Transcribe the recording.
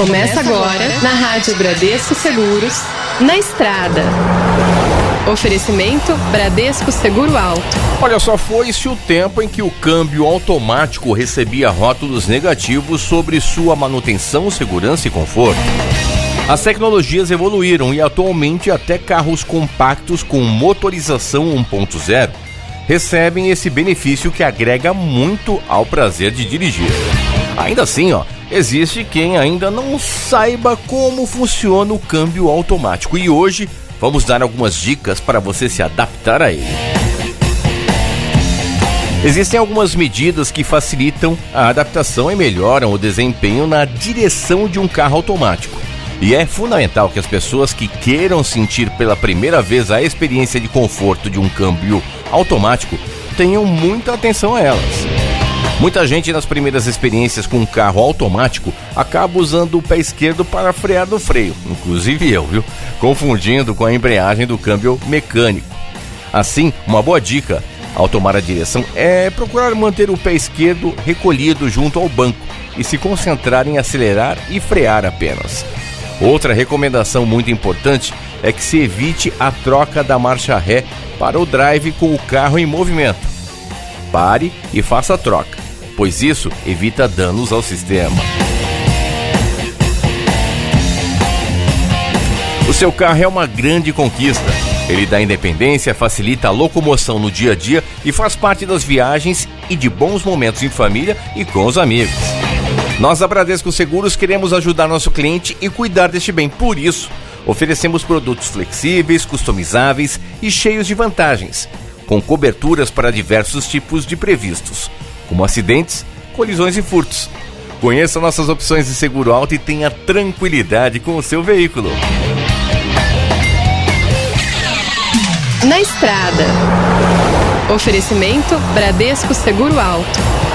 Começa agora na Rádio Bradesco Seguros, na estrada. Oferecimento Bradesco Seguro Alto. Olha só, foi-se o tempo em que o câmbio automático recebia rótulos negativos sobre sua manutenção, segurança e conforto. As tecnologias evoluíram e atualmente até carros compactos com motorização 1.0 recebem esse benefício que agrega muito ao prazer de dirigir. Ainda assim, ó, existe quem ainda não saiba como funciona o câmbio automático e hoje vamos dar algumas dicas para você se adaptar a ele. Existem algumas medidas que facilitam a adaptação e melhoram o desempenho na direção de um carro automático. E é fundamental que as pessoas que queiram sentir pela primeira vez a experiência de conforto de um câmbio automático tenham muita atenção a elas. Muita gente nas primeiras experiências com um carro automático acaba usando o pé esquerdo para frear no freio, inclusive eu, viu? Confundindo com a embreagem do câmbio mecânico. Assim, uma boa dica ao tomar a direção é procurar manter o pé esquerdo recolhido junto ao banco e se concentrar em acelerar e frear apenas. Outra recomendação muito importante é que se evite a troca da marcha ré para o drive com o carro em movimento. Pare e faça a troca, pois isso evita danos ao sistema. O seu carro é uma grande conquista. Ele dá independência, facilita a locomoção no dia a dia e faz parte das viagens e de bons momentos em família e com os amigos. Nós da Bradesco Seguros queremos ajudar nosso cliente e cuidar deste bem. Por isso, oferecemos produtos flexíveis, customizáveis e cheios de vantagens, com coberturas para diversos tipos de previstos, como acidentes, colisões e furtos. Conheça nossas opções de seguro alto e tenha tranquilidade com o seu veículo. Na estrada. Oferecimento Bradesco Seguro Alto.